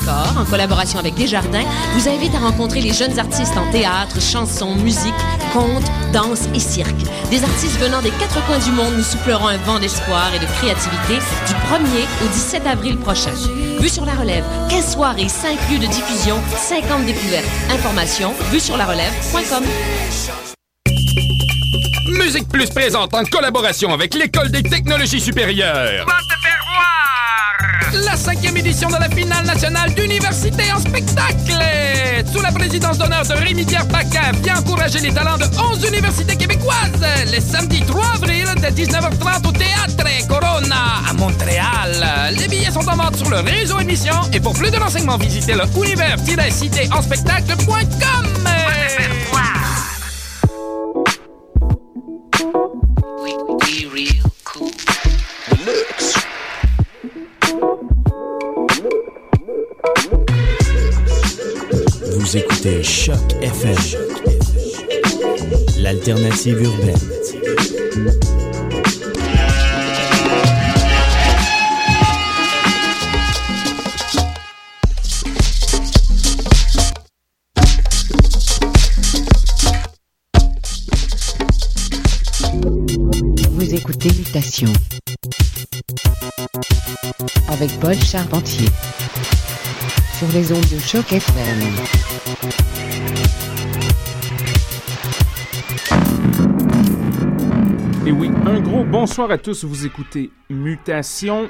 En collaboration avec Desjardins, vous invite à rencontrer les jeunes artistes en théâtre, chansons, musique, contes, danse et cirque. Des artistes venant des quatre coins du monde nous souffleront un vent d'espoir et de créativité du 1er au 17 avril prochain. Vue sur la relève, 15 soirées, 5 lieux de diffusion, 50 découvertes. Information, vue sur la relève.com. Musique Plus présente en collaboration avec l'École des technologies supérieures. La cinquième édition de la finale nationale d'université en spectacle. Sous la présidence d'honneur de Rémi-Pierre Paquin, vient encourager les talents de 11 universités québécoises. Le samedi 3 avril, de 19h30 au Théâtre Corona à Montréal. Les billets sont en vente sur le réseau émission et pour plus de renseignements, visitez le univers-citéenspectacle.com. Vous écoutez Choc FM, l'alternative urbaine. Vous écoutez Mutation avec Paul Charpentier les ondes de choc FM. Et oui, un gros bonsoir à tous. Vous écoutez Mutation.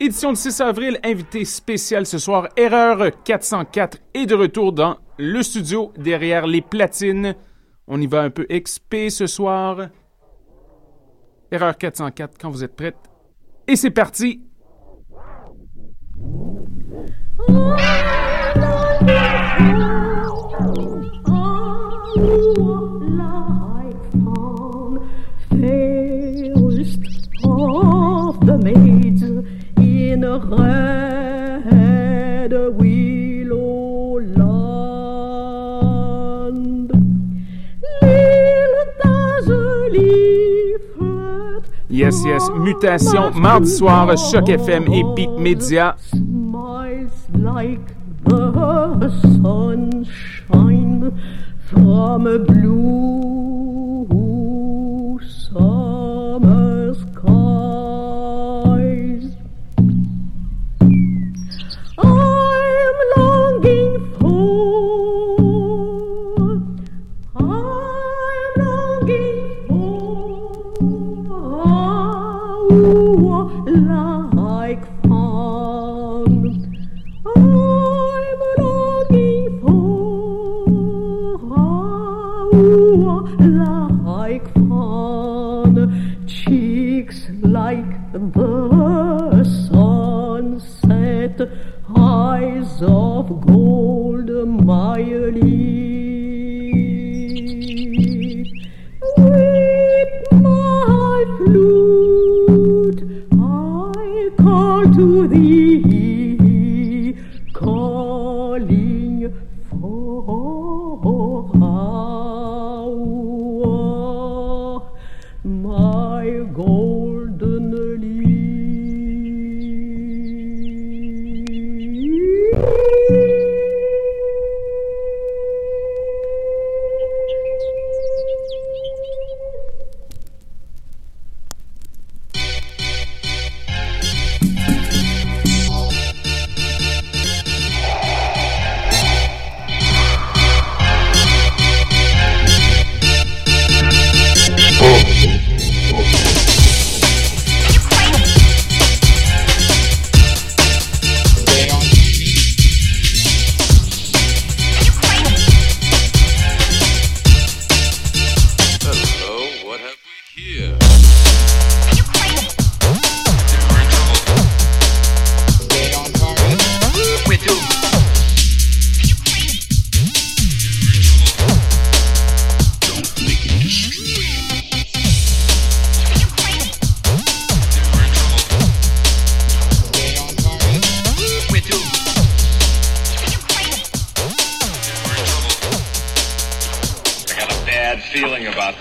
Édition du 6 avril, invité spécial ce soir, Erreur 404 est de retour dans le studio derrière les platines. On y va un peu XP ce soir. Erreur 404 quand vous êtes prête. Et c'est parti! Yes, yes, Mutation, mardi soir, Choc FM et Beat Media. A blue summer skies. I'm longing for, I'm longing for,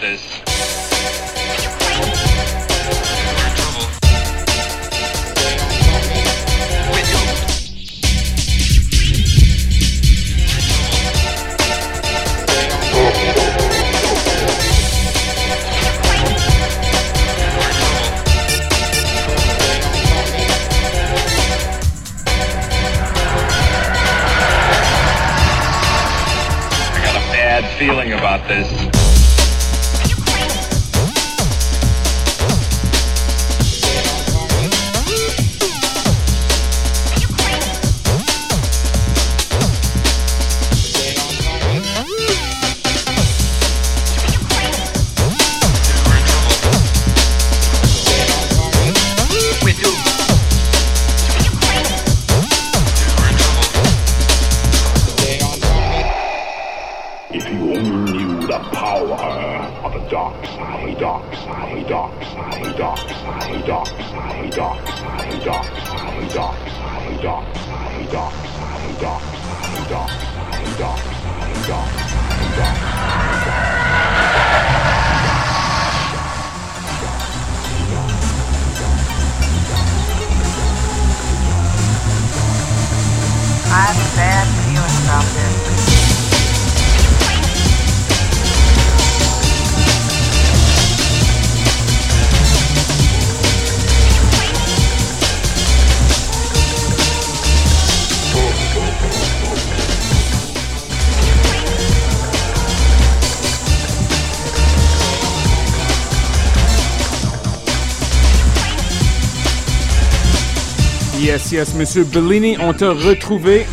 is. feeling about this. The power of the dark side, dark side, dark side, dark side, dark side, dark side, dark side, dark side, dark side, dark side, dark side, dark side, dark side, dark side, dark side. I have a bad feeling about this. Yes, yes, Monsieur Bellini, on t'a retrouvé.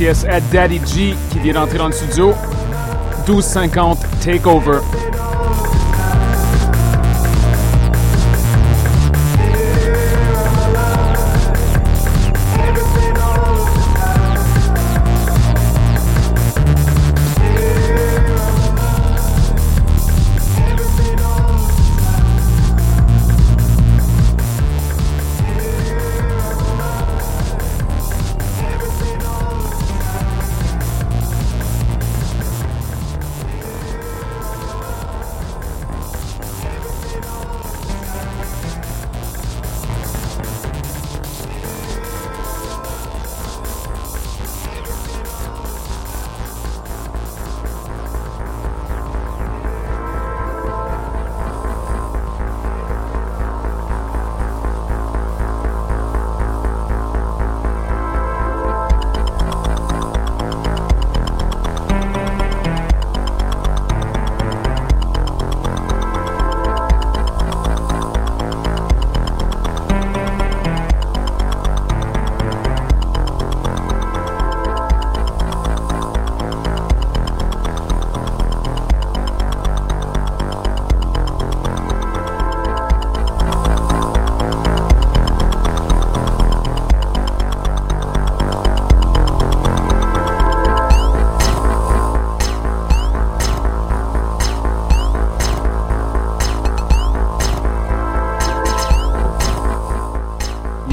Yes, Daddy G qui vient d'entrer dans le studio. 1250 Takeover.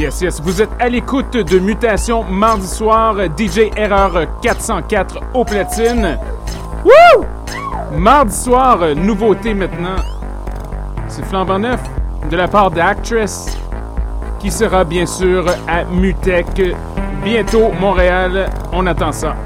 Yes, yes, vous êtes à l'écoute de Mutation mardi soir, DJ Erreur 404 au platine. Wouh! Mardi soir, nouveauté maintenant. C'est flambant neuf de la part d'Actress qui sera bien sûr à Mutec bientôt Montréal. On attend ça.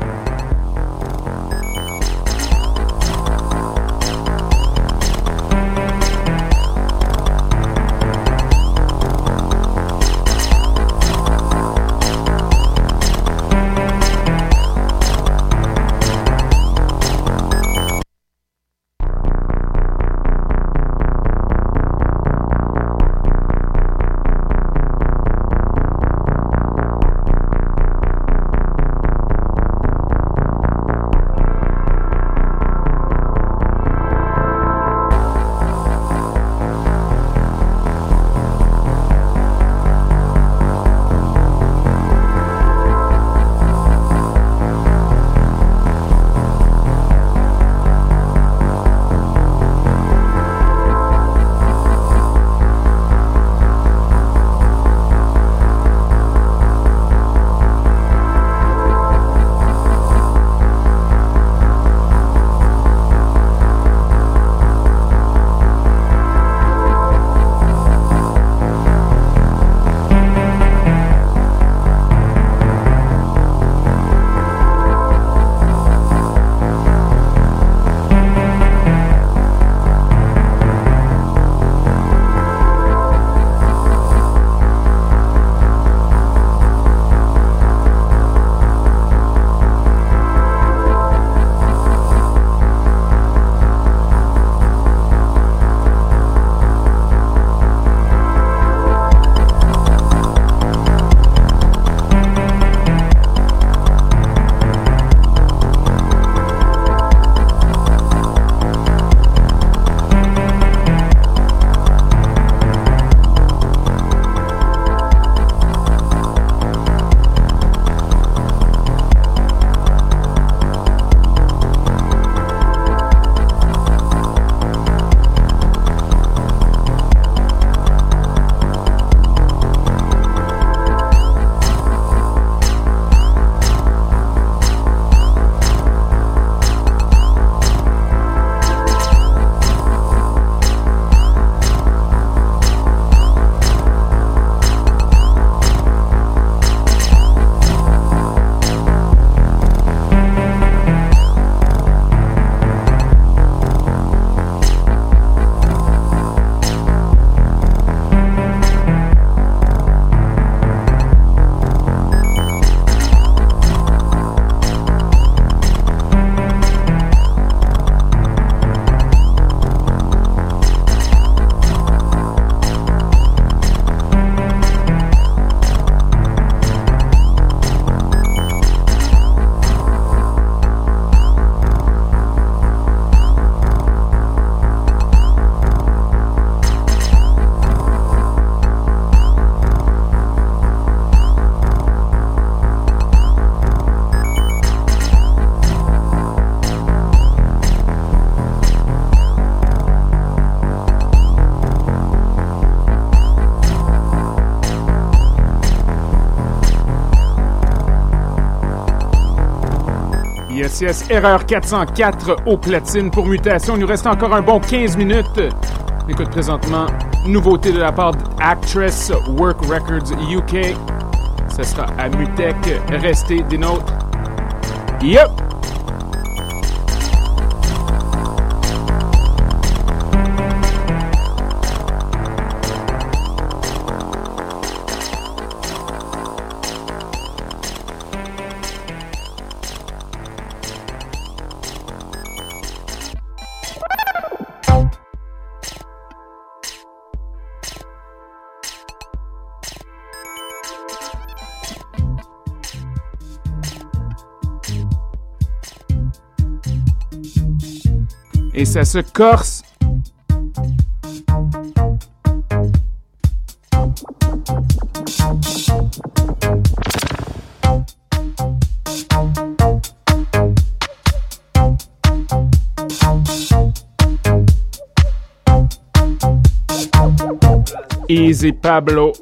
Yes, erreur 404 au platine pour mutation. Il nous reste encore un bon 15 minutes. Écoute, présentement, nouveauté de la part d'Actress Work Records UK. Ce sera à Mutec. Restez des nôtres. Yep! Ça se corse. Easy Pablo.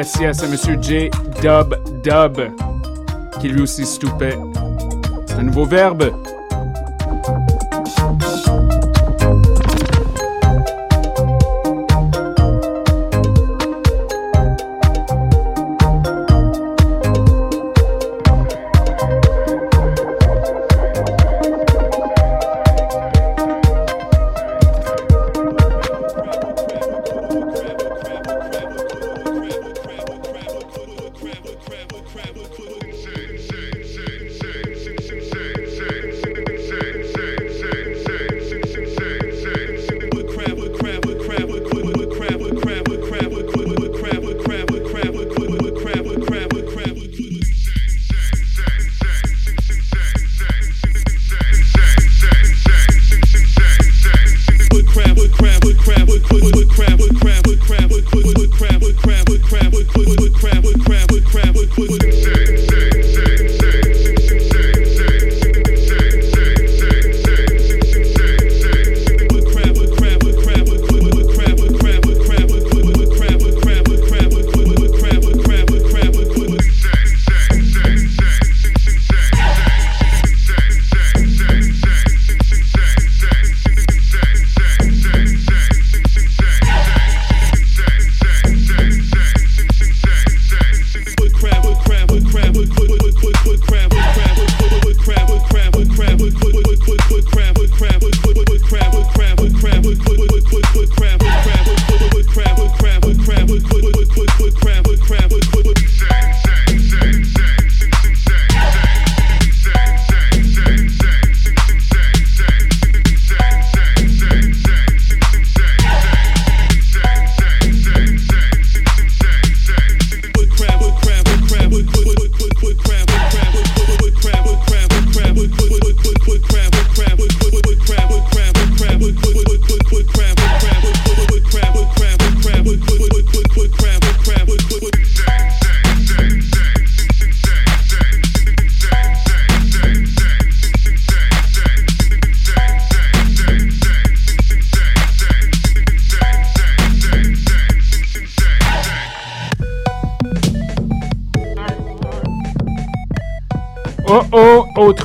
Yes yes à Monsieur J Dub Dub, qui lui aussi stoupait. Un nouveau verbe.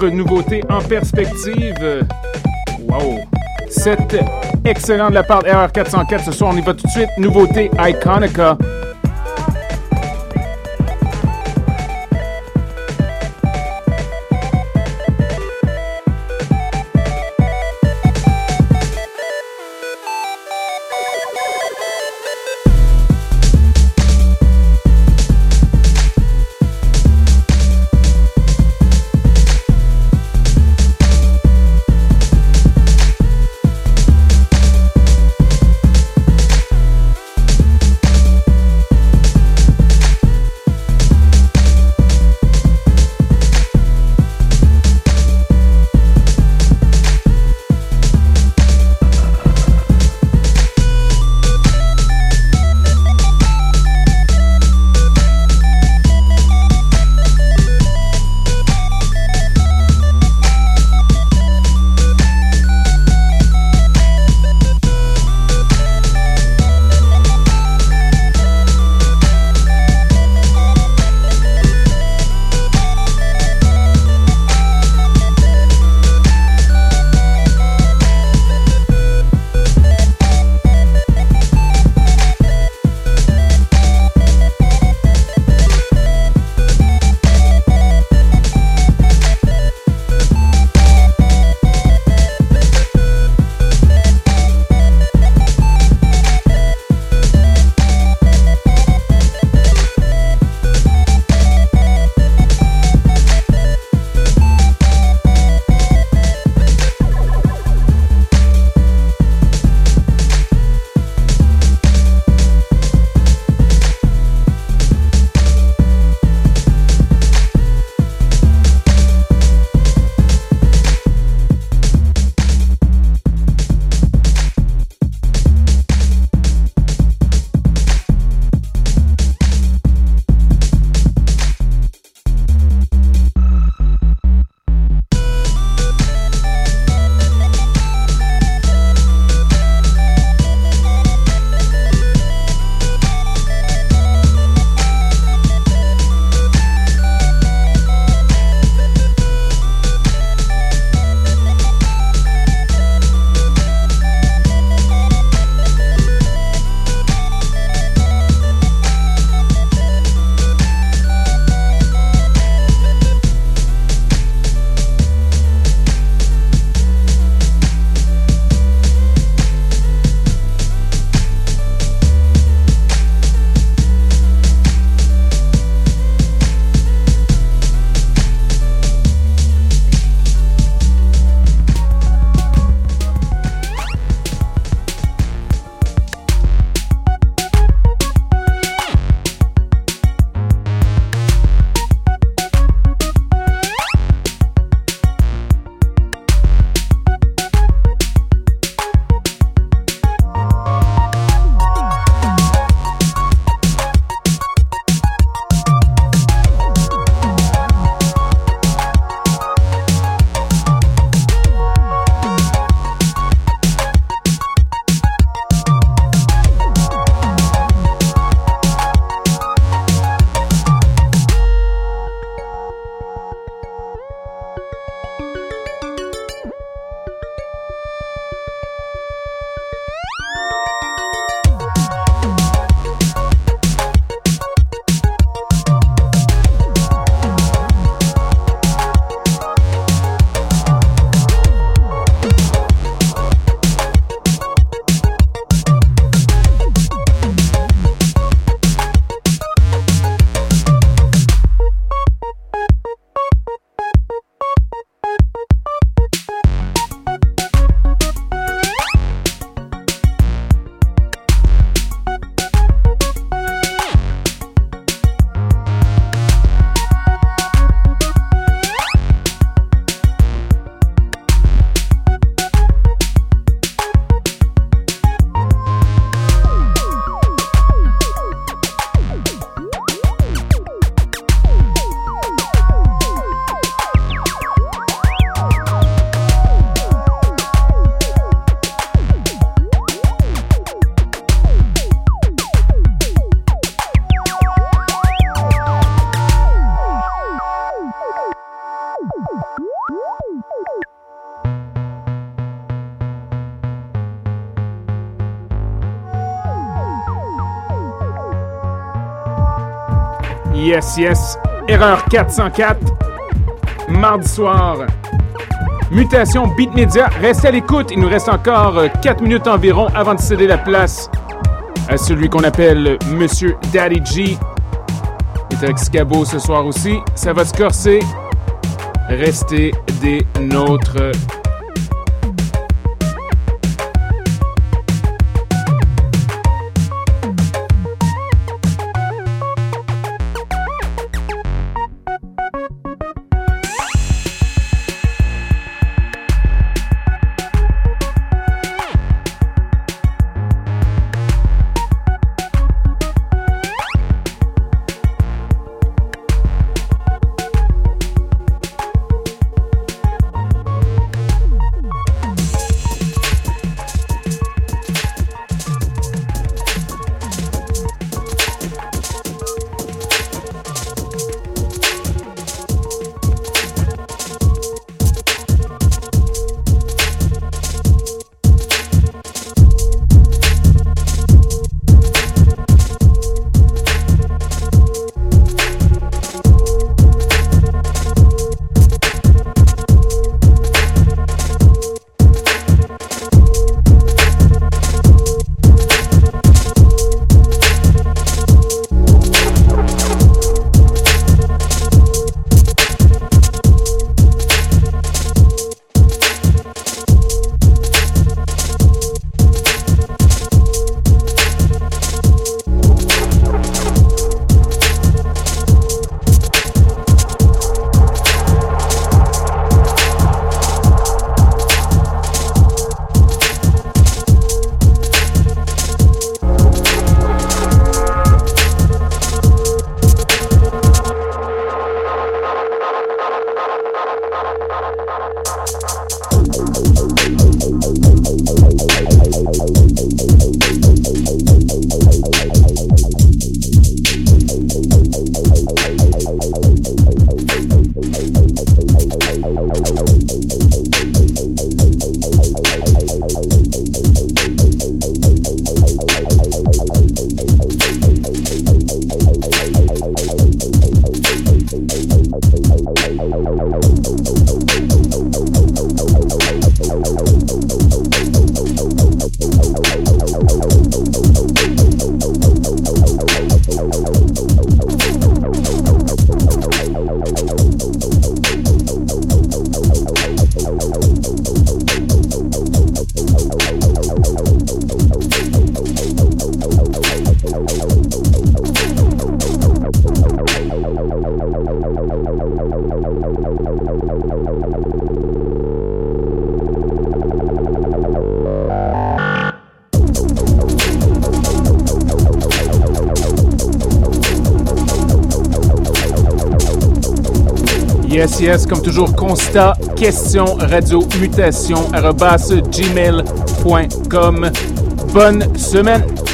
Nouveauté en perspective. Wow. C'est excellent de la part de RR404. Ce soir, on y va tout de suite. Nouveauté Iconica. Yes, yes. Erreur 404. Mardi soir. Mutation Beat Media. Restez à l'écoute. Il nous reste encore 4 minutes environ avant de céder la place à celui qu'on appelle Monsieur Daddy G. Il est avec Scabo ce soir aussi. Ça va se corser. Restez des nôtres. Yes, yes, comme toujours, constat, question, radio, mutation, gmail.com. Bonne semaine!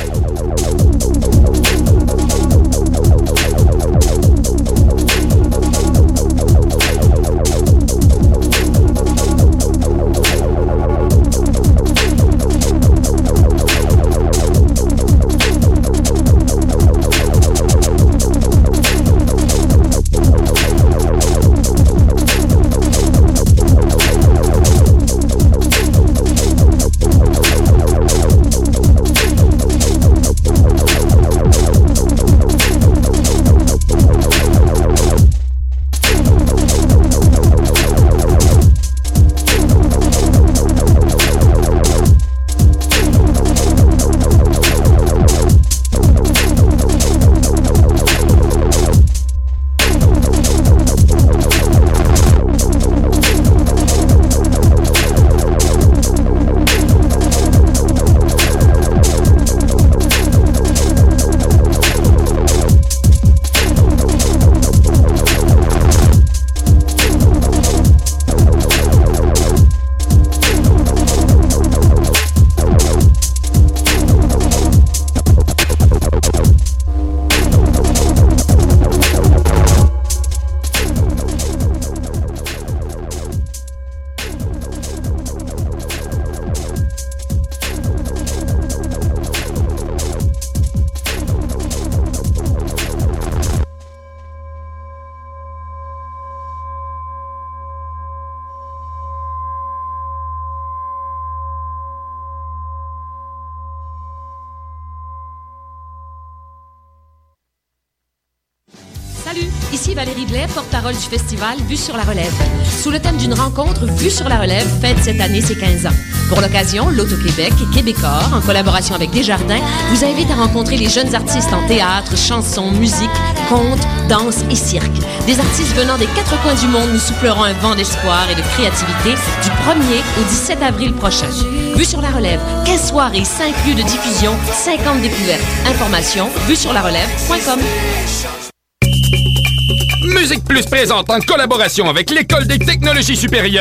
Valérie Blais, porte-parole du festival Vue sur la relève. Sous le thème d'une rencontre, Vue sur la relève fête cette année ses 15 ans. Pour l'occasion, l'Auto-Québec et Québecor, en collaboration avec Desjardins, vous invite à rencontrer les jeunes artistes en théâtre, chansons, musique, contes, danse et cirque. Des artistes venant des quatre coins du monde nous souffleront un vent d'espoir et de créativité du 1er au 17 avril prochain. Vue sur la relève, 15 soirées, 5 lieux de diffusion, 50 découvertes. Information, vue sur la relève.com. Musique Plus présente en collaboration avec l'École des technologies supérieures